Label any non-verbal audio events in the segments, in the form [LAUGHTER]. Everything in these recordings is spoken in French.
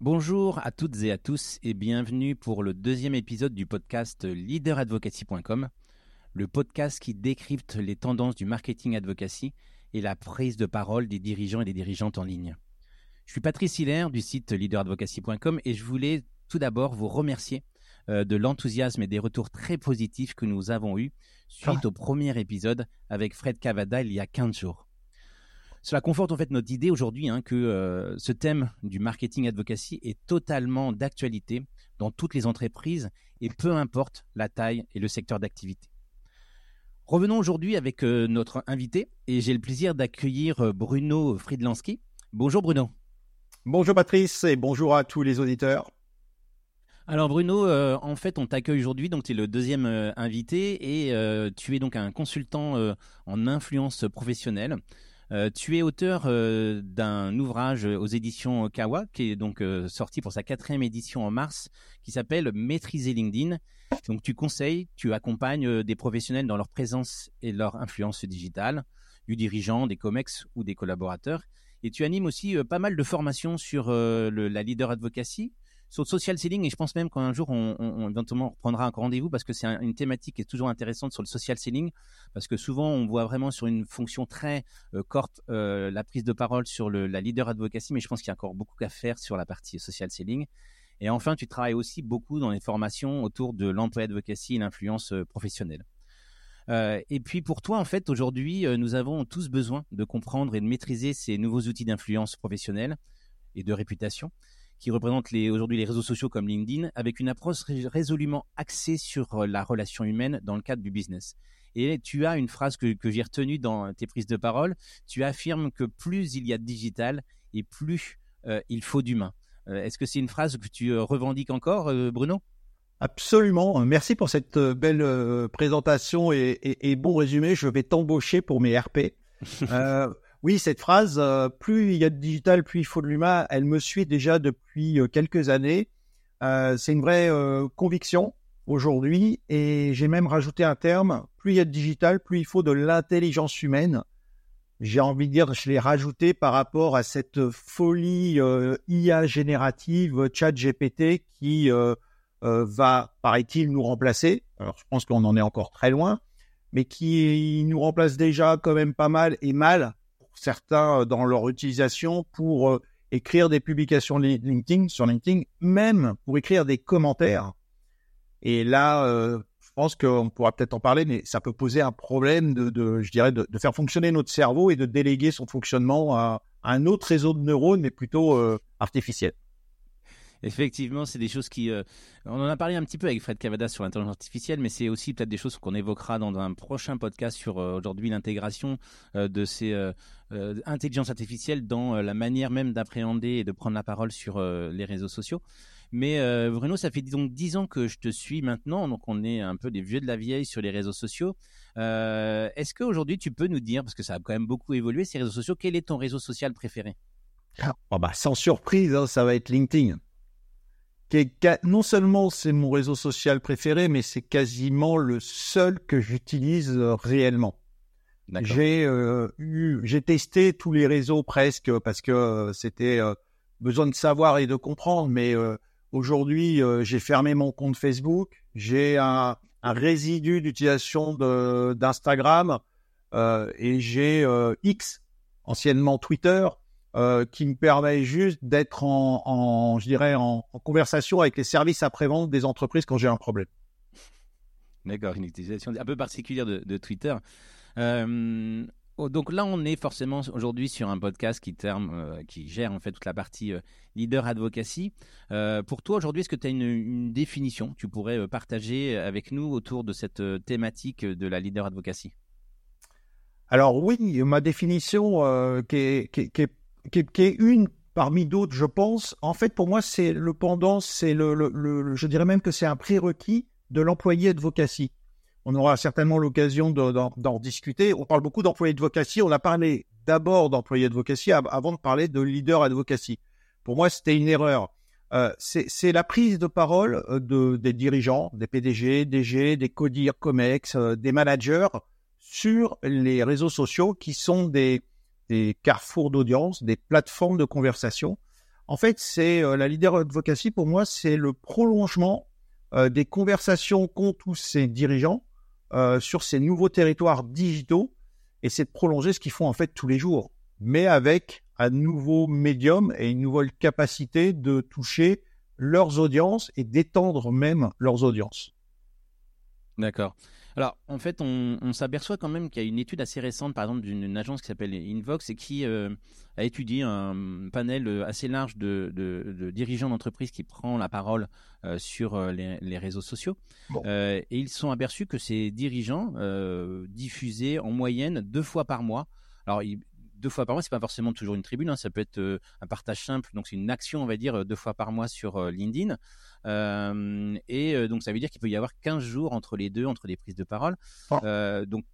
Bonjour à toutes et à tous et bienvenue pour le deuxième épisode du podcast leaderadvocacy.com, le podcast qui décrypte les tendances du marketing advocacy et la prise de parole des dirigeants et des dirigeantes en ligne. Je suis Patrice Hiller du site leaderadvocacy.com et je voulais tout d'abord vous remercier euh, de l'enthousiasme et des retours très positifs que nous avons eus suite ah. au premier épisode avec Fred Cavada il y a 15 jours. Cela conforte en fait notre idée aujourd'hui hein, que euh, ce thème du marketing advocacy est totalement d'actualité dans toutes les entreprises et peu importe la taille et le secteur d'activité. Revenons aujourd'hui avec euh, notre invité et j'ai le plaisir d'accueillir euh, Bruno Friedlanski. Bonjour Bruno. Bonjour Patrice et bonjour à tous les auditeurs. Alors Bruno, en fait, on t'accueille aujourd'hui, donc tu es le deuxième invité et tu es donc un consultant en influence professionnelle. Euh, tu es auteur euh, d'un ouvrage aux éditions Kawa, qui est donc euh, sorti pour sa quatrième édition en mars, qui s'appelle Maîtriser LinkedIn. Donc tu conseilles, tu accompagnes des professionnels dans leur présence et leur influence digitale, du dirigeant, des COMEX ou des collaborateurs. Et tu animes aussi pas mal de formations sur la leader advocacy, sur le social selling et je pense même qu'un jour on, on, éventuellement reprendra un rendez-vous parce que c'est une thématique qui est toujours intéressante sur le social selling. Parce que souvent on voit vraiment sur une fonction très euh, euh, la prise de parole sur la leader advocacy mais je pense qu'il y a encore beaucoup à faire sur la partie social selling. Et enfin tu travailles aussi beaucoup dans les formations autour de l'emploi advocacy et l'influence euh, professionnelle. Euh, et puis pour toi, en fait, aujourd'hui, nous avons tous besoin de comprendre et de maîtriser ces nouveaux outils d'influence professionnelle et de réputation qui représente aujourd'hui les réseaux sociaux comme LinkedIn, avec une approche résolument axée sur euh, la relation humaine dans le cadre du business. Et tu as une phrase que, j'ai retenue dans tes prises de parole. Tu affirmes que plus il y a de digital et plus euh, il faut d'humain. Euh, est-ce que c'est une phrase que tu revendiques encore, Bruno? Absolument. Merci pour cette belle présentation et, et, bon résumé. Je vais t'embaucher pour mes RP. [LAUGHS] Oui, cette phrase, euh, plus il y a de digital, plus il faut de l'humain, elle me suit déjà depuis euh, quelques années. Euh, c'est une vraie conviction aujourd'hui et j'ai même rajouté un terme, plus il y a de digital, plus il faut de l'intelligence humaine. J'ai envie de dire, je l'ai rajouté par rapport à cette folie IA générative, chat GPT, qui va, paraît-il, nous remplacer. Alors je pense qu'on en est encore très loin, mais qui nous remplace déjà quand même pas mal et mal certains euh, dans leur utilisation pour euh, écrire des publications LinkedIn sur LinkedIn, même pour écrire des commentaires. Et là, euh, je pense qu'on pourra peut-être en parler, mais ça peut poser un problème de, je dirais, de, faire fonctionner notre cerveau et de déléguer son fonctionnement à, un autre réseau de neurones, mais plutôt artificiel. Effectivement, c'est des choses qui. Euh, on en a parlé un petit peu avec Fred Cavada sur l'intelligence artificielle, mais c'est aussi peut-être des choses qu'on évoquera dans un prochain podcast sur euh, aujourd'hui l'intégration euh, de ces intelligences artificielles dans la manière même d'appréhender et de prendre la parole sur les réseaux sociaux. Mais Bruno, ça fait donc dix ans que je te suis maintenant, donc on est un peu des vieux de la vieille sur les réseaux sociaux. Est-ce qu'aujourd'hui tu peux nous dire, parce que ça a quand même beaucoup évolué ces réseaux sociaux, quel est ton réseau social préféré? Oh bah, Sans surprise, hein, ça va être LinkedIn non seulement c'est mon réseau social préféré, mais c'est quasiment le seul que j'utilise euh, réellement. J'ai euh, eu, j'ai testé tous les réseaux presque parce que euh, c'était besoin de savoir et de comprendre. Mais aujourd'hui, j'ai fermé mon compte Facebook. J'ai un, un, résidu d'utilisation d'Instagram et j'ai X, anciennement Twitter, euh, qui me permet juste d'être en, en, je dirais, en, conversation avec les services après-vente des entreprises quand j'ai un problème. D'accord, une utilisation un peu particulière de, Twitter. Euh, oh, donc là, on est forcément aujourd'hui sur un podcast qui, terme, euh, qui gère en fait toute la partie leader advocacy. pour toi, aujourd'hui, est-ce que tu as une, une, définition tu pourrais partager avec nous autour de cette thématique de la leader advocacy? Alors oui, ma définition qui est, qui, qui, est qui, est une parmi d'autres, je pense. En fait, pour moi, c'est le pendant, c'est le, le, je dirais même que c'est un prérequis de l'employé advocacy. On aura certainement l'occasion d'en discuter. On parle beaucoup d'employé advocacy. On a parlé d'abord d'employé advocacy avant de parler de leader advocacy. Pour moi, c'était une erreur. Euh, c'est la prise de parole euh, de, des dirigeants, des PDG, DG, des CODIR, COMEX, euh, des managers sur les réseaux sociaux qui sont des, des carrefours d'audience, des plateformes de conversation. En fait, c'est la leader advocacy pour moi, c'est le prolongement des conversations qu'ont tous ces dirigeants sur ces nouveaux territoires digitaux, et c'est de prolonger ce qu'ils font en fait tous les jours, mais avec un nouveau médium et une nouvelle capacité de toucher leurs audiences et d'étendre même leurs audiences. D'accord. Alors, en fait, on, s'aperçoit quand même qu'il y a une étude assez récente, par exemple, d'une agence qui s'appelle Invox et qui euh, a étudié un panel euh, assez large de, dirigeants d'entreprises qui prend la parole euh, sur les, réseaux sociaux. et ils sont aperçus que ces dirigeants diffusaient en moyenne deux fois par mois. Alors, deux fois par mois, c'est pas forcément toujours une tribune, hein. ça peut être un partage simple, donc c'est une action, on va dire, deux fois par mois sur LinkedIn. et donc ça veut dire qu'il peut y avoir 15 jours entre les deux, entre les prises de parole. Oh. donc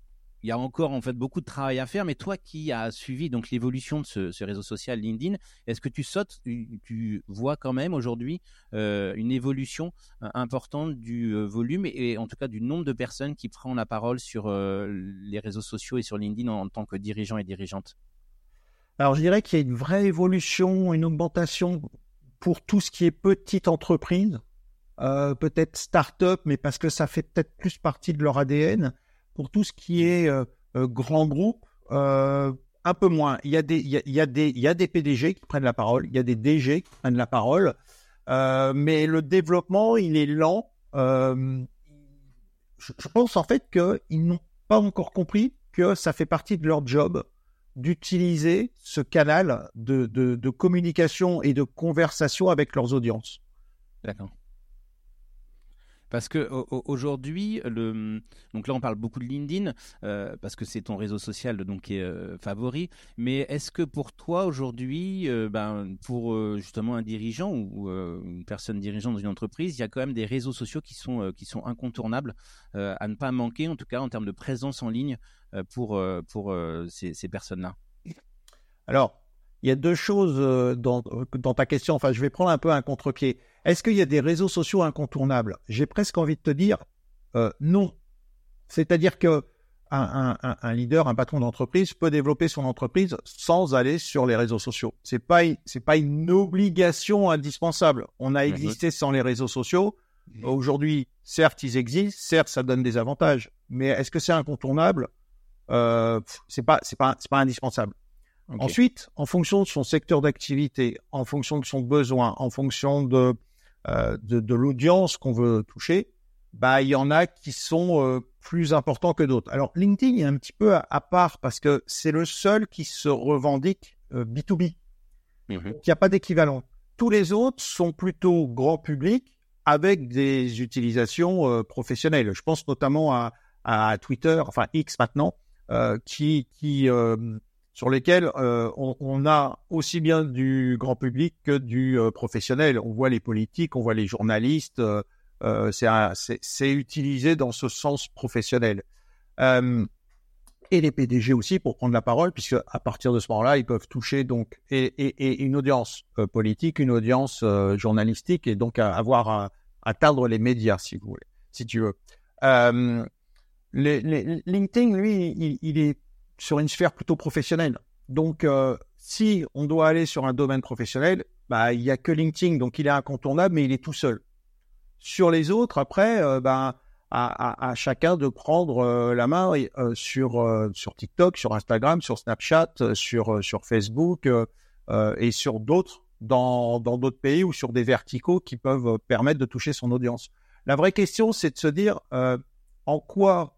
il y a encore en fait beaucoup de travail à faire, mais toi qui as suivi donc l'évolution de ce, réseau social LinkedIn, est-ce que tu sautes, tu, vois quand même aujourd'hui une évolution importante du volume et, en tout cas du nombre de personnes qui prennent la parole sur les réseaux sociaux et sur LinkedIn en, tant que dirigeant et dirigeante? Alors je dirais qu'il y a une vraie évolution, une augmentation pour tout ce qui est petite entreprise, euh, peut-être start-up, mais parce que ça fait peut-être plus partie de leur ADN. Pour tout ce qui est euh, euh, grand groupe, un peu moins. Il y, a des, PDG qui prennent la parole, il y a des DG qui prennent la parole, mais le développement, il est lent. je, pense en fait qu'ils n'ont pas encore compris que ça fait partie de leur job d'utiliser ce canal de, de, communication et de conversation avec leurs audiences. D'accord. Parce que aujourd'hui, donc là on parle beaucoup de LinkedIn euh, parce que c'est ton réseau social donc qui est euh, favori. Mais est-ce que pour toi aujourd'hui, euh, ben pour justement un dirigeant ou une personne dirigeante dans une entreprise, il y a quand même des réseaux sociaux qui sont incontournables à ne pas manquer en tout cas en termes de présence en ligne pour ces personnes-là? Alors il y a deux choses dans, dans ta question. Enfin, je vais prendre un peu un contre-pied. Est-ce qu'il y a des réseaux sociaux incontournables? J'ai presque envie de te dire euh, non. C'est-à-dire que un, leader, un patron d'entreprise peut développer son entreprise sans aller sur les réseaux sociaux. C'est pas c'est pas une obligation indispensable. On a existé sans les réseaux sociaux. Aujourd'hui, certes, ils existent, certes, ça donne des avantages, mais est-ce que c'est incontournable? Euh, C'est pas c'est pas c'est pas indispensable. Ensuite, en fonction de son secteur d'activité, en fonction de son besoin, en fonction de euh, de, l'audience qu'on veut toucher, bah il y en a qui sont euh, plus importants que d'autres. Alors LinkedIn est un petit peu à, part parce que c'est le seul qui se revendique B2B. Euh, mhm. Il n'y a pas d'équivalent. Tous les autres sont plutôt grand public avec des utilisations professionnelles. Je pense notamment à, à, Twitter, enfin X maintenant, qui, qui sur lesquels euh, on, a aussi bien du grand public que du euh, professionnel. On voit les politiques, on voit les journalistes. Euh, c'est utilisé dans ce sens professionnel. et les PDG aussi pour prendre la parole, puisque à partir de ce moment-là, ils peuvent toucher donc et, une audience politique, une audience journalistique, et donc avoir à atteindre les médias, si vous voulez, si tu veux. Les, LinkedIn, lui, il est sur une sphère plutôt professionnelle. Donc, euh, si on doit aller sur un domaine professionnel, bah, il n'y a que LinkedIn, donc il est incontournable, mais il est tout seul. Sur les autres, après, euh, bah, à, chacun de prendre euh, la main sur, sur TikTok, sur Instagram, sur Snapchat, sur, sur Facebook et sur d'autres, dans d'autres pays ou sur des verticaux qui peuvent permettre de toucher son audience. La vraie question, c'est de se dire en quoi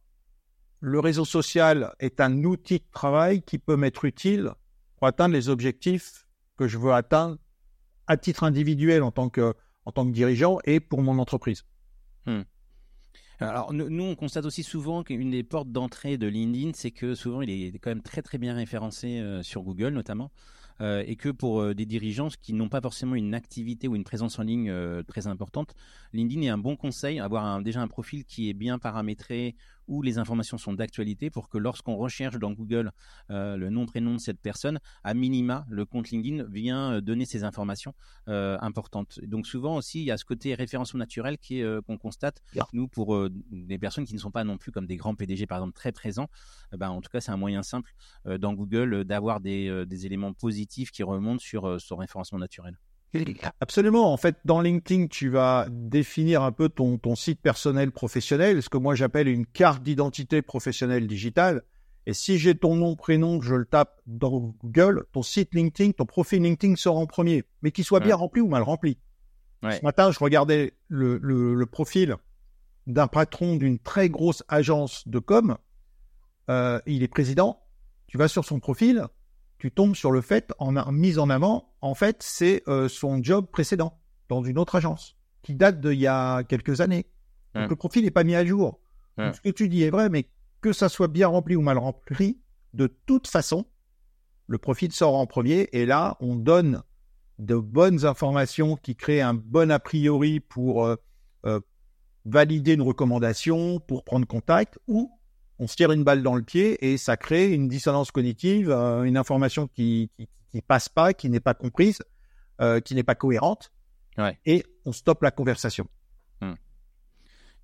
le réseau social est un outil de travail qui peut m'être utile pour atteindre les objectifs que je veux atteindre à titre individuel en tant que, en tant que dirigeant et pour mon entreprise. Hmm. Alors nous, on constate aussi souvent qu'une des portes d'entrée de LinkedIn, c'est que souvent il est quand même très très bien référencé euh, sur Google notamment. Euh, et que pour euh, des dirigeants qui n'ont pas forcément une activité ou une présence en ligne très importante, LinkedIn est un bon conseil, avoir déjà un profil qui est bien paramétré, où les informations sont d'actualité pour que lorsqu'on recherche dans Google euh, le nom prénom de cette personne, à minima, le compte LinkedIn vient euh, donner ces informations euh, importantes. Donc souvent aussi, il y a ce côté référencement naturel qui qu'on constate nous pour des personnes qui ne sont pas non plus comme des grands PDG par exemple très présents. ben, en tout cas, c'est un moyen simple dans Google d'avoir des, des, éléments positifs qui remontent sur son référencement naturel. Absolument. En fait, dans LinkedIn, tu vas définir un peu ton, ton site personnel professionnel, ce que moi j'appelle une carte d'identité professionnelle digitale. Et si j'ai ton nom, prénom, je le tape dans Google, ton site LinkedIn, ton profil LinkedIn sort en premier, mais qu'il soit bien rempli ou mal rempli. Ce matin, je regardais le, le, profil d'un patron d'une très grosse agence de com. Euh, il est président. Tu vas sur son profil, tu tombes sur le fait, en mise en avant, en fait, c'est euh, son job précédent dans une autre agence qui date d'il y a quelques années. Donc le profil n'est pas mis à jour. ce que tu dis est vrai, mais que ça soit bien rempli ou mal rempli, de toute façon, le profil sort en premier et là, on donne de bonnes informations qui créent un bon a priori pour euh, euh, valider une recommandation, pour prendre contact, ou on se tire une balle dans le pied et ça crée une dissonance cognitive, euh, une information qui, qui, passe pas, qui n'est pas comprise, qui n'est pas cohérente, et on stoppe la conversation.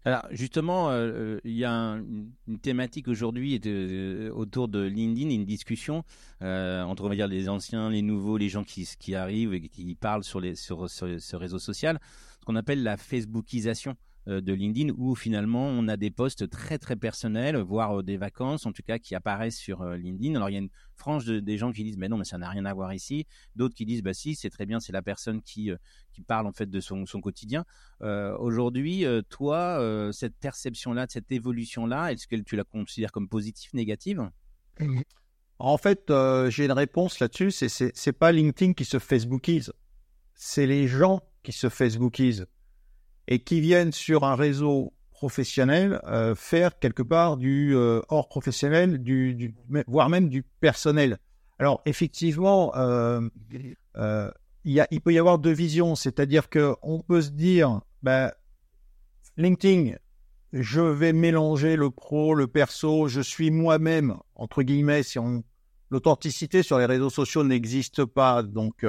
Alors justement, euh, euh, il y a une thématique aujourd'hui euh, autour de LinkedIn, une discussion entre on va dire les anciens, les nouveaux, les gens qui, qui arrivent et qui parlent sur, les, sur, sur ce réseau social, ce qu'on appelle la Facebookisation. Euh, de LinkedIn où finalement on a des posts très très personnels, voire euh, des vacances en tout cas qui apparaissent sur euh, LinkedIn. Alors il y a une frange des gens qui disent mais non mais ça n'a rien à voir ici, d'autres qui disent bah si c'est très bien, c'est la personne qui qui parle en fait de son, son quotidien. Aujourd'hui, toi, cette perception là, cette évolution là, est-ce que tu la considères comme positive, négative? En fait, j'ai une réponse là-dessus. C'est c'est pas LinkedIn qui se Facebookise, c'est les gens qui se Facebookisent et qui viennent sur un réseau professionnel euh, faire quelque part du euh, hors professionnel, du, voire même du personnel. Alors effectivement, euh, il, peut y avoir deux visions, c'est-à-dire que on peut se dire, ben, LinkedIn, je vais mélanger le pro, le perso, je suis moi-même entre guillemets. Si l'authenticité sur les réseaux sociaux n'existe pas, donc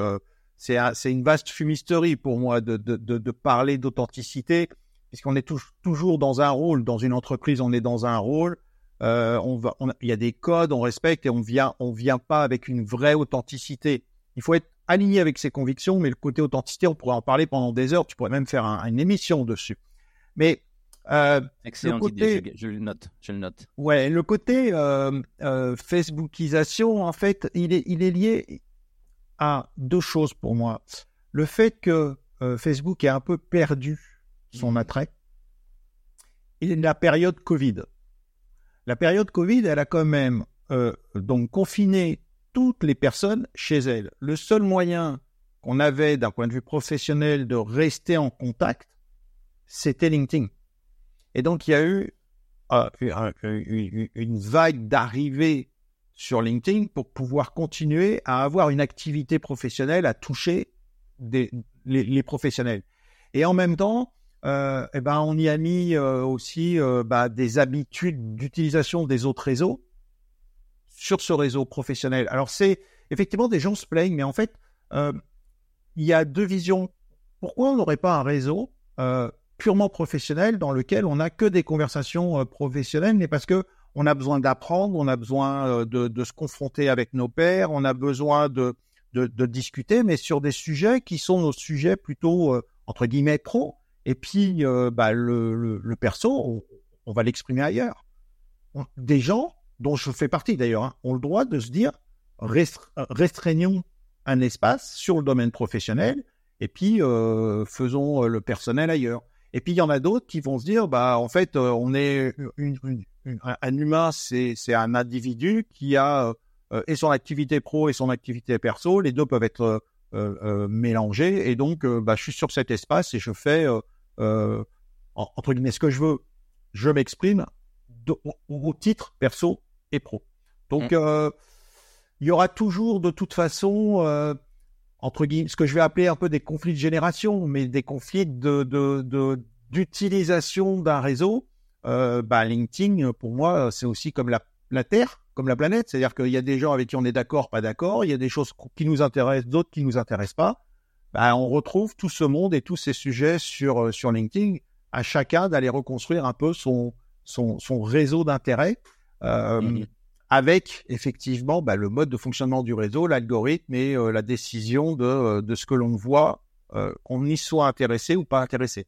c'est une vaste fumisterie pour moi de, de, de, parler d'authenticité, puisqu'on est toujours dans un rôle. Dans une entreprise, on est dans un rôle. Euh, on va, il y a des codes, on respecte et on vient, on vient pas avec une vraie authenticité. Il faut être aligné avec ses convictions, mais le côté authenticité, on pourrait en parler pendant des heures. Tu pourrais même faire une émission dessus. Mais euh, Excellente idée, je, le note, je le note. Ouais, le côté euh, euh, Facebookisation, en fait, il est, il est lié à deux choses pour moi. Le fait que euh, Facebook ait un peu perdu son attrait et la période Covid. La période Covid, elle a quand même euh, donc confiné toutes les personnes chez elles. Le seul moyen qu'on avait d'un point de vue professionnel de rester en contact, c'était LinkedIn. Et donc il y a eu euh, une vague d'arrivée sur LinkedIn pour pouvoir continuer à avoir une activité professionnelle, à toucher des, les, professionnels. Et en même temps, euh, eh ben, on y a mis euh, aussi euh, bah, des habitudes d'utilisation des autres réseaux sur ce réseau professionnel. Alors c'est effectivement des gens se plaignent, mais en fait, euh, il y a deux visions. Pourquoi on n'aurait pas un réseau purement professionnel dans lequel on n'a que des conversations professionnelles, mais parce que on a besoin d'apprendre, on a besoin euh, de, se confronter avec nos pairs, on a besoin de, discuter, mais sur des sujets qui sont nos sujets plutôt, euh, entre guillemets, pro. Et puis, euh, bah, le, le, perso, on, va l'exprimer ailleurs. Des gens, dont je fais partie d'ailleurs, hein, ont le droit de se dire, restreignons un espace sur le domaine professionnel, et puis faisons le personnel ailleurs. Et puis il y en a d'autres qui vont se dire, bah en fait, on est une, un humain, c'est un individu qui a euh, et son activité pro et son activité perso. Les deux peuvent être euh, euh, mélangés. Et donc, bah, je suis sur cet espace et je fais, entre guillemets, ce que je veux. Je m'exprime au, titre perso et pro. Donc, mmh. il y aura toujours de toute façon entre guillemets, ce que je vais appeler un peu des conflits de génération, mais des conflits de d'utilisation d'un réseau euh, bah, LinkedIn, pour moi, c'est aussi comme la, la Terre, comme la planète. C'est-à-dire qu'il y a des gens avec qui on est d'accord, pas d'accord. Il y a des choses qui nous intéressent, d'autres qui nous intéressent pas. Bah, on retrouve tout ce monde et tous ces sujets sur, euh, sur LinkedIn, à chacun d'aller reconstruire un peu son, son, son réseau d'intérêt, euh, mmh avec effectivement bah, le mode de fonctionnement du réseau, l'algorithme et euh, la décision de, de ce que l'on voit qu'on y soit intéressé ou pas intéressé.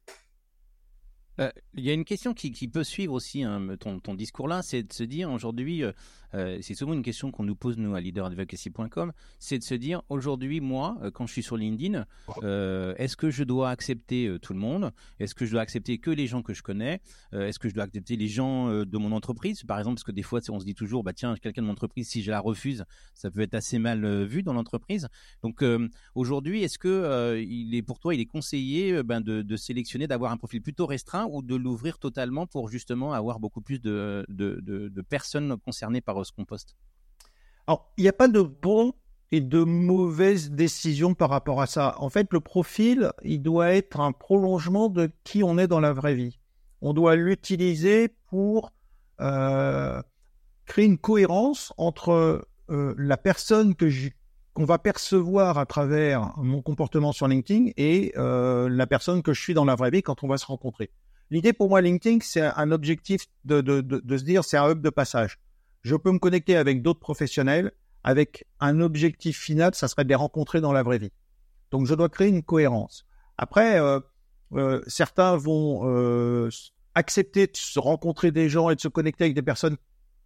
Il y a une question qui, peut suivre aussi hein, ton, ton discours là, c'est de se dire aujourd'hui, euh, c'est souvent une question qu'on nous pose, nous, à leaderadvocacy.com, c'est de se dire, aujourd'hui, moi, euh, quand je suis sur LinkedIn, euh, est-ce que je dois accepter tout le monde? Est-ce que je dois accepter que les gens que je connais? Est-ce que je dois accepter les gens de mon entreprise? Par exemple, parce que des fois, on se dit toujours, bah tiens, quelqu'un de mon entreprise, si je la refuse, ça peut être assez mal vu dans l'entreprise. Donc, aujourd'hui, est-ce que il est pour toi, il est conseillé ben, de, sélectionner, d'avoir un profil plutôt restreint ou de l'ouvrir totalement pour justement avoir beaucoup plus de, de, de personnes concernées par ce qu'on poste Alors, il n'y a pas de bon et de mauvaises décisions par rapport à ça. En fait, le profil, il doit être un prolongement de qui on est dans la vraie vie. On doit l'utiliser pour euh, créer une cohérence entre euh, la personne que qu'on va percevoir à travers mon comportement sur LinkedIn et euh, la personne que je suis dans la vraie vie quand on va se rencontrer. L'idée pour moi, LinkedIn, c'est un objectif de, de, de se dire, c'est un hub de passage je peux me connecter avec d'autres professionnels avec un objectif final, ça serait de les rencontrer dans la vraie vie. Donc je dois créer une cohérence. Après, euh, euh, certains vont euh, accepter de se rencontrer des gens et de se connecter avec des personnes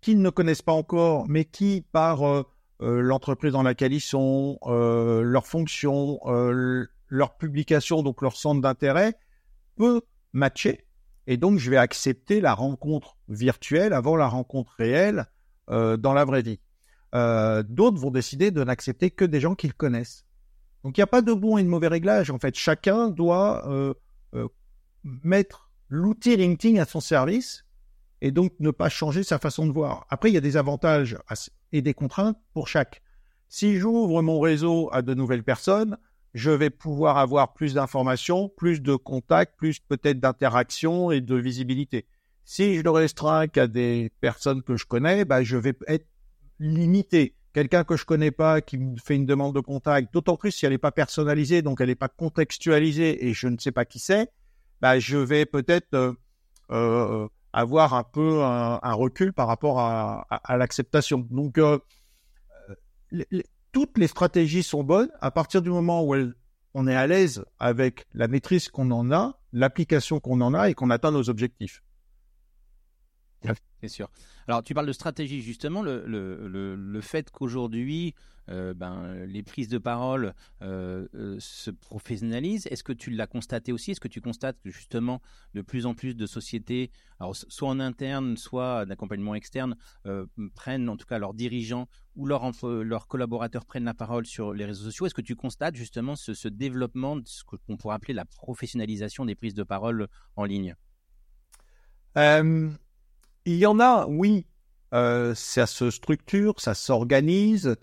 qu'ils ne connaissent pas encore, mais qui, par l'entreprise dans laquelle ils sont, leur fonction, leur publication, donc leur centre d'intérêt, peut matcher. Et donc, je vais accepter la rencontre virtuelle avant la rencontre réelle euh, dans la vraie vie. Euh, d'autres vont décider de n'accepter que des gens qu'ils connaissent. Donc il n'y a pas de bon et de mauvais réglage. En fait, chacun doit euh, mettre l'outil LinkedIn à son service et donc ne pas changer sa façon de voir. Après, il y a des avantages et des contraintes pour chaque. Si j'ouvre mon réseau à de nouvelles personnes, je vais pouvoir avoir plus d'informations, plus de contacts, plus peut-être d'interactions et de visibilité. Si je le restreins qu'à des personnes que je connais, bah, je vais être limité. Quelqu'un que je connais pas qui me fait une demande de contact, d'autant plus si elle n'est pas personnalisée, donc elle n'est pas contextualisée et je ne sais pas qui c'est, bah, je vais peut-être euh, euh, avoir un peu un, recul par rapport à, l'acceptation. Donc, euh, toutes les stratégies sont bonnes à partir du moment où on est à l'aise avec la maîtrise qu'on en a, l'application qu'on en a et qu'on atteint nos objectifs. C'est sûr. Alors, tu parles de stratégie, justement, le, fait qu'aujourd'hui, euh, ben, les prises de parole euh, euh, se professionnalisent. Est-ce que tu l'as constaté aussi? Est-ce que tu constates que, justement, de plus en plus de sociétés, alors, soit en interne, soit d'accompagnement externe, prennent, en tout cas, leurs dirigeants ou leurs, collaborateurs prennent la parole sur les réseaux sociaux? Est-ce que tu constates, justement, ce, ce développement de ce qu'on pourrait appeler la professionnalisation des prises de parole en ligne? Il y en a, oui. Euh, ça se structure, ça s'organise.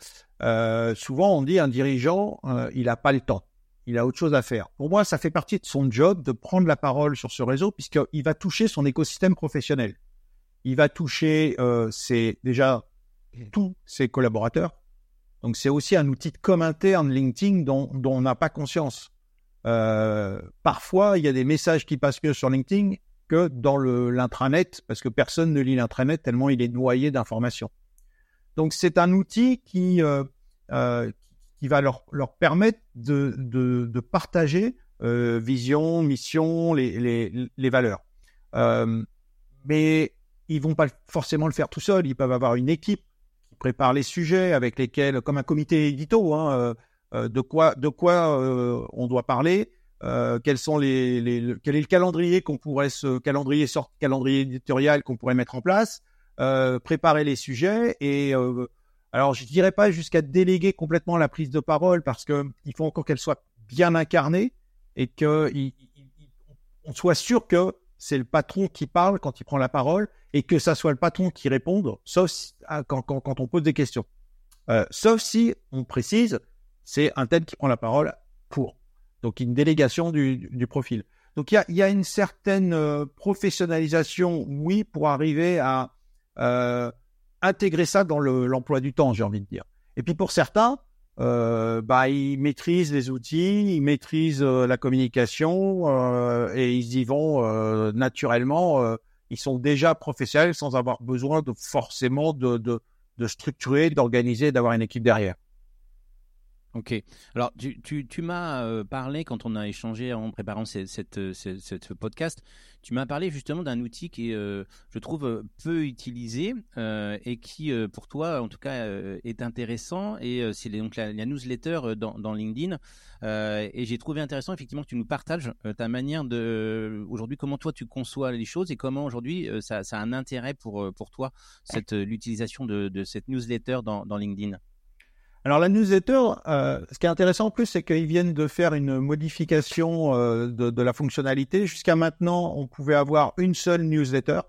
Euh, souvent, on dit un dirigeant, euh, il n'a pas le temps. Il a autre chose à faire. Pour moi, ça fait partie de son job de prendre la parole sur ce réseau puisqu'il va toucher son écosystème professionnel. Il va toucher ses, déjà tous ses collaborateurs. Donc, c'est aussi un outil de com interne LinkedIn dont, dont on n'a pas conscience. parfois, il y a des messages qui passent mieux sur LinkedIn dans l'intranet, parce que personne ne lit l'intranet tellement il est noyé d'informations. Donc c'est un outil qui, euh, euh, qui va leur, leur permettre de, de, partager euh, vision, mission, les, les, valeurs. Mais ils vont pas forcément le faire tout seuls, ils peuvent avoir une équipe qui prépare les sujets avec lesquels, comme un comité édito, hein, de quoi, de quoi on doit parler, euh, quels sont les, les, quel est le calendrier qu'on pourrait se calendrier sort calendrier éditorial qu'on pourrait mettre en place, euh, préparer les sujets et euh, alors je dirais pas jusqu'à déléguer complètement la prise de parole parce que il faut encore qu'elle soit bien incarnée et que on soit sûr que c'est le patron qui parle quand il prend la parole et que ça soit le patron qui réponde, sauf ah, quand, quand, quand, on pose des questions. Euh, sauf si on précise, c'est un tel qui prend la parole pour. Donc une délégation du, du profil. Donc il y a, y a, une certaine euh, professionnalisation, oui, pour arriver à euh, intégrer ça dans l'emploi du temps, j'ai envie de dire. Et puis pour certains, euh, bah, ils maîtrisent les outils, ils maîtrisent euh, la communication euh, et ils y vont naturellement. ils sont déjà professionnels sans avoir besoin de forcément de, de, de structurer, d'organiser, d'avoir une équipe derrière. Ok. Alors, tu, m'as euh, parlé, quand on a échangé en préparant cette, euh, podcast, tu m'as parlé justement d'un outil qui est, euh, je trouve, peu utilisé et qui, pour toi, en tout cas, est intéressant. Et c'est donc la, newsletter dans, LinkedIn. et j'ai trouvé intéressant, effectivement, que tu nous partages ta manière de, aujourd'hui, comment toi tu conçois les choses et comment aujourd'hui ça, a un intérêt pour, pour toi, cette, l'utilisation de, cette newsletter dans LinkedIn. Alors la newsletter, euh, ce qui est intéressant en plus, c'est qu'ils viennent de faire une modification euh, de, la fonctionnalité. Jusqu'à maintenant, on pouvait avoir une seule newsletter.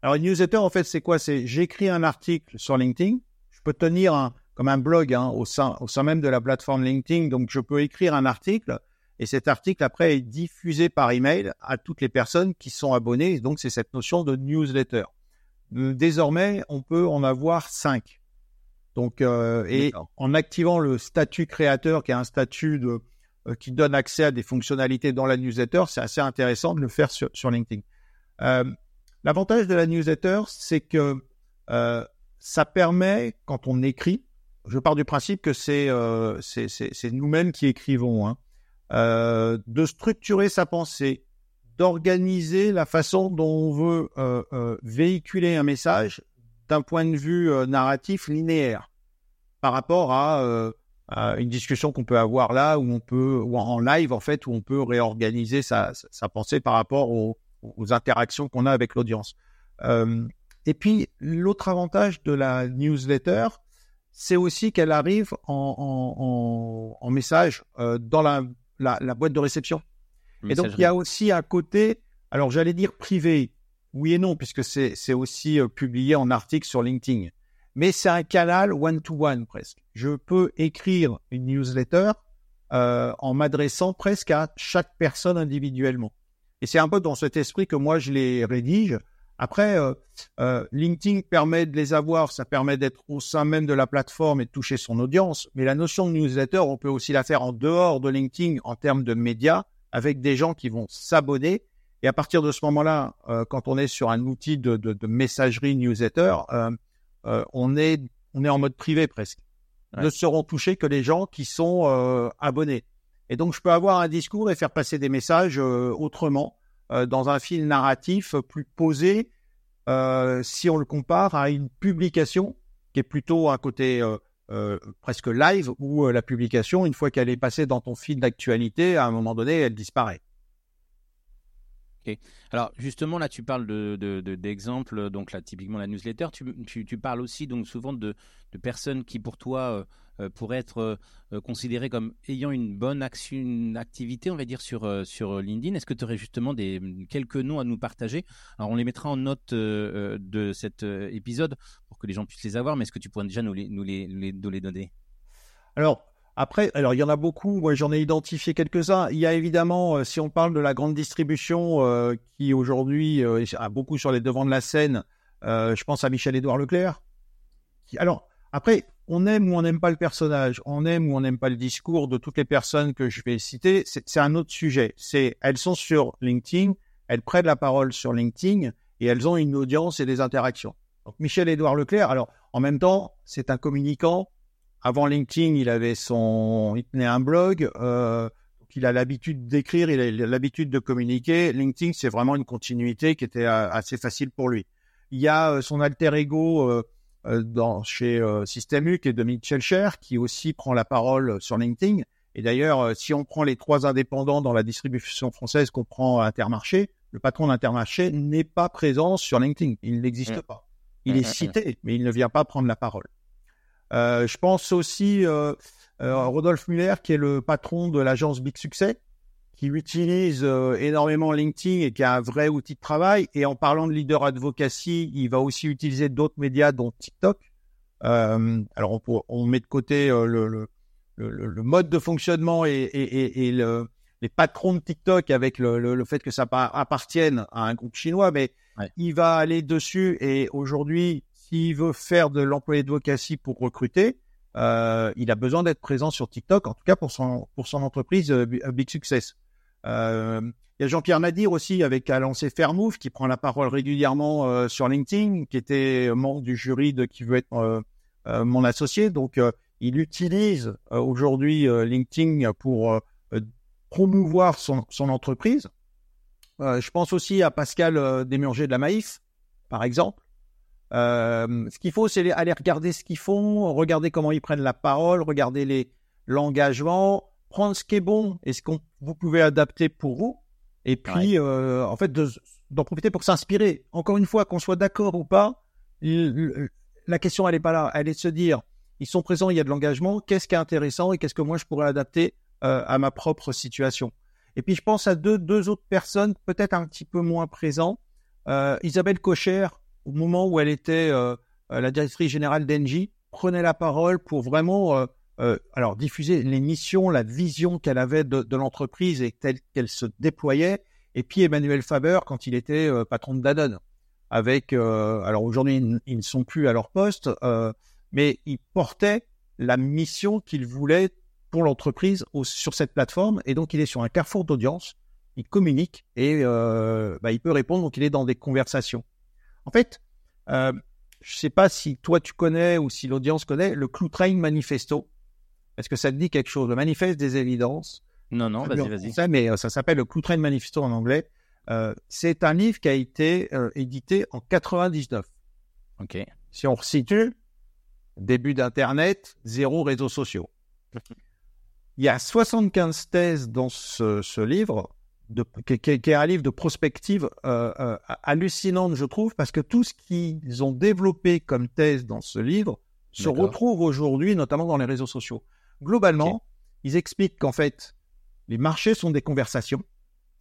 Alors une newsletter, en fait, c'est quoi? C'est j'écris un article sur LinkedIn. Je peux tenir un, comme un blog hein, au, sein, au sein même de la plateforme LinkedIn. Donc je peux écrire un article et cet article après est diffusé par email à toutes les personnes qui sont abonnées. Donc c'est cette notion de newsletter. Désormais, on peut en avoir cinq. Donc, euh, et en activant le statut créateur, qui est un statut de, euh, qui donne accès à des fonctionnalités dans la newsletter, c'est assez intéressant de le faire sur, sur LinkedIn. Euh, L'avantage de la newsletter, c'est que euh, ça permet, quand on écrit, je pars du principe que c'est euh, nous-mêmes qui écrivons, hein, de structurer sa pensée, d'organiser la façon dont on veut véhiculer un message d'un point de vue euh, narratif linéaire par rapport euh, à, une discussion qu'on peut avoir là où on peut ou en live en fait où on peut réorganiser sa, sa pensée par rapport aux, interactions qu'on a avec l'audience. Euh, et puis l'autre avantage de la newsletter, c'est aussi qu'elle arrive en, en, message dans la, la, boîte de réception. Et donc il y a aussi un côté, alors j'allais dire privé, oui et non, puisque c'est aussi euh, publié en article sur LinkedIn. Mais c'est un canal one-to-one presque. Je peux écrire une newsletter euh, en m'adressant presque à chaque personne individuellement. Et c'est un peu dans cet esprit que moi je les rédige. Après, euh, LinkedIn permet de les avoir, ça permet d'être au sein même de la plateforme et de toucher son audience. Mais la notion de newsletter, on peut aussi la faire en dehors de LinkedIn en termes de médias, avec des gens qui vont s'abonner et à partir de ce moment-là, euh, quand on est sur un outil de, messagerie newsletter, euh, euh, on, est, on est en mode privé presque. Ne seront touchés que les gens qui sont abonnés. Et donc, je peux avoir un discours et faire passer des messages autrement, dans un fil narratif plus posé, si on le compare à une publication qui est plutôt un côté presque live, où la publication, une fois qu'elle est passée dans ton fil d'actualité, à un moment donné, elle disparaît. Alors justement là tu parles de, d'exemples donc là typiquement la newsletter. Tu, parles aussi donc souvent de, personnes qui pour toi euh, euh, pourraient être euh, considérées comme ayant une bonne action une activité on va dire sur sur LinkedIn. Est-ce que tu aurais justement des quelques noms à nous partager? Alors on les mettra en note de cet épisode pour que les gens puissent les avoir mais est-ce que tu pourrais déjà nous les nous les, nous les donner? Alors après, alors il y en a beaucoup. Moi, j'en ai identifié quelques-uns. Il y a évidemment, euh, si on parle de la grande distribution euh, qui aujourd'hui euh, a beaucoup sur les devants de la scène, je pense à Michel-Édouard Leclerc. alors, après, on aime ou on n'aime pas le personnage, on aime ou on n'aime pas le discours de toutes les personnes que je vais citer. C'est un autre sujet. C'est, elles sont sur LinkedIn, elles prennent la parole sur LinkedIn et elles ont une audience et des interactions. Donc Michel-Édouard Leclerc, alors en même temps, c'est un communicant avant LinkedIn, il avait son, il tenait un blog. Euh, il a l'habitude d'écrire, il a l'habitude de communiquer. LinkedIn, c'est vraiment une continuité qui était euh, assez facile pour lui. Il y a euh, son alter ego euh, dans, chez System U qui est Dominique Schelcher, qui aussi prend la parole sur LinkedIn. Et d'ailleurs, si on prend les trois indépendants dans la distribution française qu'on prend à Intermarché, le patron d'Intermarché n'est pas présent sur LinkedIn. Il n'existe mmh. pas. Il mmh, est mmh, cité, mais il ne vient pas prendre la parole. Euh, je pense aussi euh, euh, Rodolphe Muller, qui est le patron de l'agence Big Success, qui utilise énormément LinkedIn et qui a un vrai outil de travail. Et en parlant de leader advocacy, il va aussi utiliser d'autres médias, dont TikTok. alors, on, on, met de côté le, le, le, mode de fonctionnement et, et, et, les patrons de TikTok avec le, fait que ça appartienne à un groupe chinois, mais il va aller dessus. Et aujourd'hui, s'il veut faire de l'employé d'advocacy pour recruter, euh, il a besoin d'être présent sur TikTok, en tout cas pour son, pour son entreprise euh, Big Success. Euh, il y a Jean-Pierre Nadir aussi avec a lancé Fairmove qui prend la parole régulièrement euh, sur LinkedIn, qui était membre du jury de qui veut être euh, mon associé. Donc il utilise aujourd'hui LinkedIn pour promouvoir son, son entreprise. je pense aussi à Pascal Desmurger de la Maïf, par exemple. Ce qu'il faut, c'est aller regarder ce qu'ils font, regarder comment ils prennent la parole, regarder les l'engagement, prendre ce qui est bon et ce que vous pouvez adapter pour vous, et puis en fait d'en profiter pour s'inspirer. Encore une fois, qu'on soit d'accord ou pas, la question, elle n'est pas là. Elle est de se dire, ils sont présents, il y a de l'engagement, qu'est-ce qui est intéressant et qu'est-ce que moi je pourrais adapter euh, à ma propre situation. Et puis je pense à deux, deux autres personnes, peut-être un petit peu moins présents. Euh, Isabelle Cocher, au moment où elle était euh, la directrice générale d'Engie, prenait la parole pour vraiment alors diffuser les missions, la vision qu'elle avait de, de l'entreprise et telle qu'elle se déployait. Et puis Emmanuel Faber, quand il était patron de Danone avec, euh, alors aujourd'hui ils, ne sont plus à leur poste, euh, mais ils portaient la mission qu'ils voulaient pour l'entreprise sur cette plateforme, et donc il est sur un carrefour d'audience, il communique et euh, bah, il peut répondre, donc il est dans des conversations. En fait, je ne sais pas si toi tu connais ou si l'audience connaît le Train Manifesto. Est-ce que ça te dit quelque chose? Le manifeste des évidences. Non, non, vas-y, vas-y. Mais ça s'appelle le Train Manifesto en anglais. Euh, c'est un livre qui a été euh, édité en 99. Ok. Si on resitue, début d'Internet, zéro réseaux sociaux. [LAUGHS] Il y a 75 thèses dans ce, livre, de, qui, est un livre de prospective euh, hallucinante, je trouve, parce que tout ce qu'ils ont développé comme thèse dans ce livre se retrouve aujourd'hui, notamment dans les réseaux sociaux. Globalement, ils expliquent qu'en fait, les marchés sont des conversations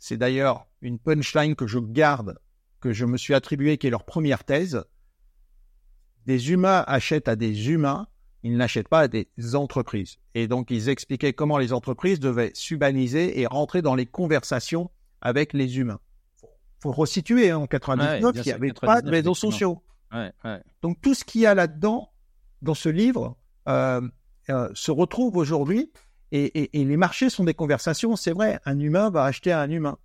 c'est d'ailleurs une punchline que je garde, que je me suis attribué, qui est leur première thèse. Des humains achètent à des humains, ils n'achètent pas des entreprises. Et donc, ils expliquaient comment les entreprises devaient s'humaniser et rentrer dans les conversations avec les humains. faut resituer, hein, en 99, il n'y avait pas de réseaux sociaux. Donc, tout ce qu'il y a là-dedans, dans ce livre, euh, euh, se retrouve aujourd'hui et, les marchés sont des conversations, c'est vrai, un humain va acheter à un humain.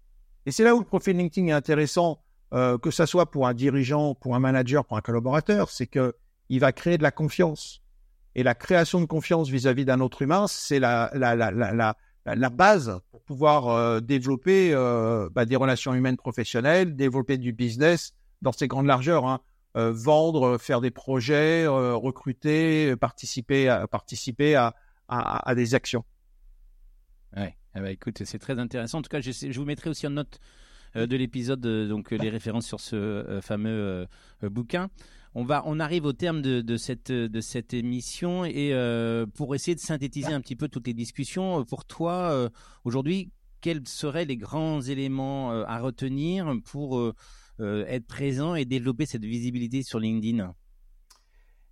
Et c'est là où le profil LinkedIn est intéressant, euh, que ce soit pour un dirigeant, pour un manager, pour un collaborateur, c'est que il va créer de la confiance. Et la création de confiance vis-à-vis d'un autre humain, c'est la, la, la, la, la, base pour pouvoir euh, développer euh, bah, des relations humaines professionnelles, développer du business dans ses grandes largeurs. Hein. vendre, faire des projets, recruter, participer à, participer à, à, des actions. Ouais. Ben, écoute, c'est très intéressant. En tout cas, je, je vous mettrai aussi en note euh, de l'épisode euh, donc euh, les références sur ce fameux bouquin. On va, on arrive au terme de, cette de cette émission et pour essayer de synthétiser un petit peu toutes les discussions, pour toi aujourd'hui, quels seraient les grands éléments à retenir pour être présent et développer cette visibilité sur LinkedIn?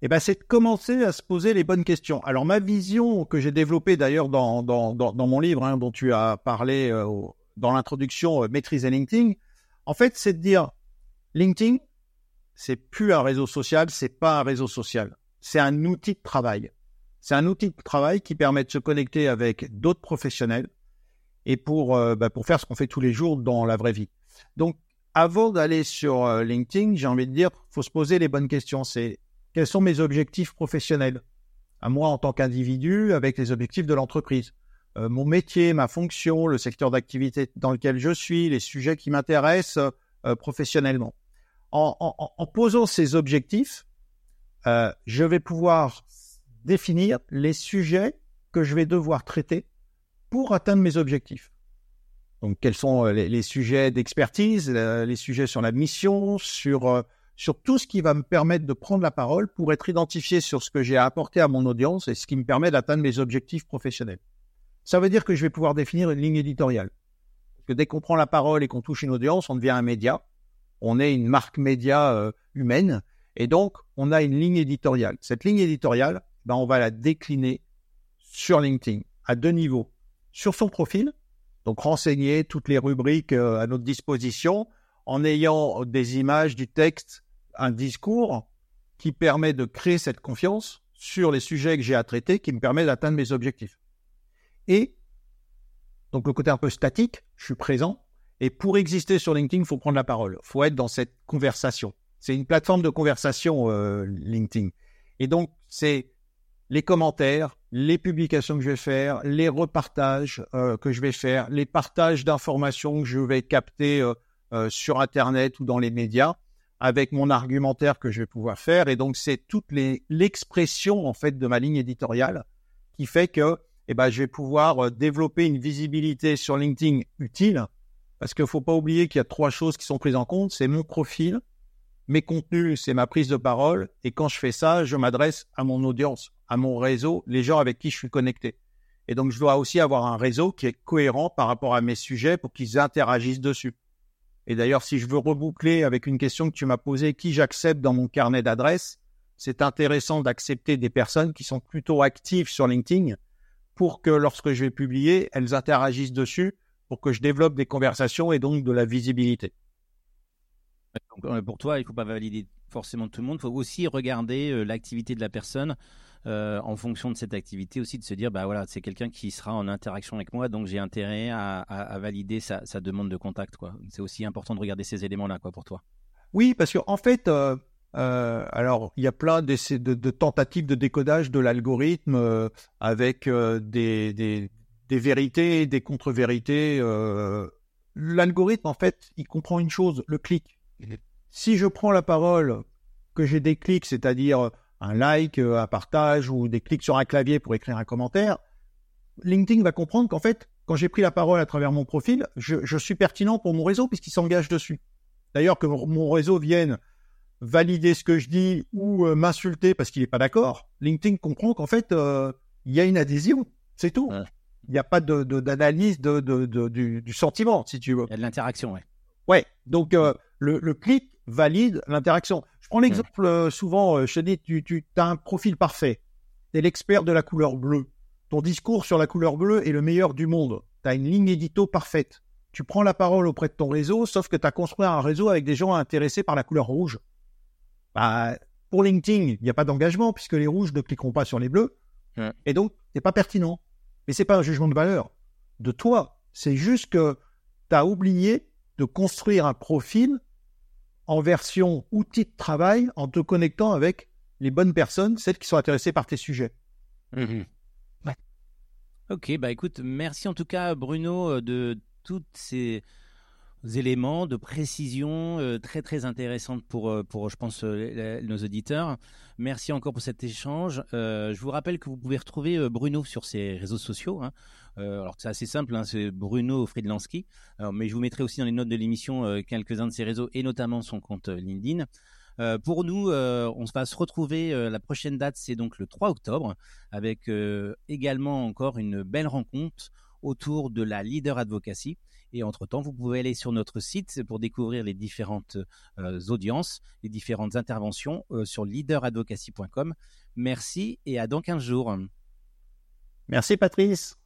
Eh ben, c'est de commencer à se poser les bonnes questions. Alors ma vision que j'ai développée d'ailleurs dans, dans, dans, mon livre hein, dont tu as parlé euh, dans l'introduction euh, Maîtriser LinkedIn, en fait c'est de dire LinkedIn, c'est plus un réseau social, c'est pas un réseau social, c'est un outil de travail. C'est un outil de travail qui permet de se connecter avec d'autres professionnels et pour, euh, bah, pour faire ce qu'on fait tous les jours dans la vraie vie. Donc avant d'aller sur LinkedIn, j'ai envie de dire, faut se poser les bonnes questions. C'est quels sont mes objectifs professionnels? À moi en tant qu'individu avec les objectifs de l'entreprise. Euh, mon métier, ma fonction, le secteur d'activité dans lequel je suis, les sujets qui m'intéressent euh, professionnellement. En, posant ces objectifs, euh, je vais pouvoir définir les sujets que je vais devoir traiter pour atteindre mes objectifs. Donc, quels sont les, les sujets d'expertise, les sujets sur la mission, sur sur tout ce qui va me permettre de prendre la parole pour être identifié sur ce que j'ai à apporter à mon audience et ce qui me permet d'atteindre mes objectifs professionnels. Ça veut dire que je vais pouvoir définir une ligne éditoriale. Parce que dès qu'on prend la parole et qu'on touche une audience, on devient un média. On est une marque média euh, humaine. Et donc, on a une ligne éditoriale. Cette ligne éditoriale, ben, on va la décliner sur LinkedIn à deux niveaux. Sur son profil, donc renseigner toutes les rubriques euh, à notre disposition en ayant des images, du texte un discours qui permet de créer cette confiance sur les sujets que j'ai à traiter, qui me permet d'atteindre mes objectifs. Et, donc le côté un peu statique, je suis présent, et pour exister sur LinkedIn, il faut prendre la parole, il faut être dans cette conversation. C'est une plateforme de conversation, euh, LinkedIn. Et donc, c'est les commentaires, les publications que je vais faire, les repartages euh, que je vais faire, les partages d'informations que je vais capter euh, euh, sur Internet ou dans les médias, avec mon argumentaire que je vais pouvoir faire. Et donc, c'est toute l'expression en fait de ma ligne éditoriale qui fait que eh ben, je vais pouvoir développer une visibilité sur LinkedIn utile. Parce qu'il ne faut pas oublier qu'il y a trois choses qui sont prises en compte. C'est mon profil, mes contenus, c'est ma prise de parole. Et quand je fais ça, je m'adresse à mon audience, à mon réseau, les gens avec qui je suis connecté. Et donc, je dois aussi avoir un réseau qui est cohérent par rapport à mes sujets pour qu'ils interagissent dessus. Et d'ailleurs, si je veux reboucler avec une question que tu m'as posée, qui j'accepte dans mon carnet d'adresses, c'est intéressant d'accepter des personnes qui sont plutôt actives sur LinkedIn pour que lorsque je vais publier, elles interagissent dessus pour que je développe des conversations et donc de la visibilité. Euh, pour toi, il ne faut pas valider forcément tout le monde. Il faut aussi regarder euh, l'activité de la personne euh, en fonction de cette activité aussi, de se dire, bah voilà, c'est quelqu'un qui sera en interaction avec moi, donc j'ai intérêt à, valider sa, demande de contact. Quoi. C'est aussi important de regarder ces éléments-là, quoi, pour toi. Oui, parce qu'en en fait, alors il y a plein de, de, tentatives de décodage de l'algorithme avec des, des, des, vérités, des contre-vérités. L'algorithme, en fait, il comprend une chose, le clic. Si je prends la parole, que j'ai des clics, c'est-à-dire un like, euh, un partage ou des clics sur un clavier pour écrire un commentaire, LinkedIn va comprendre qu'en fait, quand j'ai pris la parole à travers mon profil, je, suis pertinent pour mon réseau puisqu'il s'engage dessus. D'ailleurs, que mon réseau vienne valider ce que je dis ou euh, m'insulter parce qu'il n'est pas d'accord, LinkedIn comprend qu'en fait, euh, il y a une adhésion. C'est tout. Il n'y a pas d'analyse de, du, sentiment, si tu veux. Il y a de l'interaction, oui. Ouais, donc le, clic valide l'interaction. Je prends l'exemple euh, souvent, euh, je te dis, tu, tu as un profil parfait. Tu es l'expert de la couleur bleue. Ton discours sur la couleur bleue est le meilleur du monde. Tu as une ligne édito parfaite. Tu prends la parole auprès de ton réseau, sauf que tu as construit un réseau avec des gens intéressés par la couleur rouge. Bah, pour LinkedIn, il n'y a pas d'engagement puisque les rouges ne cliqueront pas sur les bleus. Et donc, c'est pas pertinent. Mais c'est pas un jugement de valeur de toi. C'est juste que tu as oublié de construire un profil en version outil de travail en te connectant avec les bonnes personnes, celles qui sont intéressées par tes sujets. Mmh ok, bah écoute, merci en tout cas Bruno euh, de tous ces éléments de précision euh, très très intéressantes pour, euh, pour je pense, nos auditeurs. Merci encore pour cet échange. je vous rappelle que vous pouvez retrouver Bruno sur ses réseaux sociaux. Hein. Euh, alors c'est assez simple, hein, c'est Bruno Friedlanski. mais je vous mettrai aussi dans les notes de l'émission euh, quelques-uns de ses réseaux et notamment son compte euh, LinkedIn. pour nous, on va se retrouver. la prochaine date, c'est donc le 3 octobre, avec également encore une belle rencontre autour de la leader advocacy. Et entre-temps, vous pouvez aller sur notre site pour découvrir les différentes audiences, les différentes interventions sur leaderadvocacy.com. Merci et à dans 15 jours. Merci Patrice.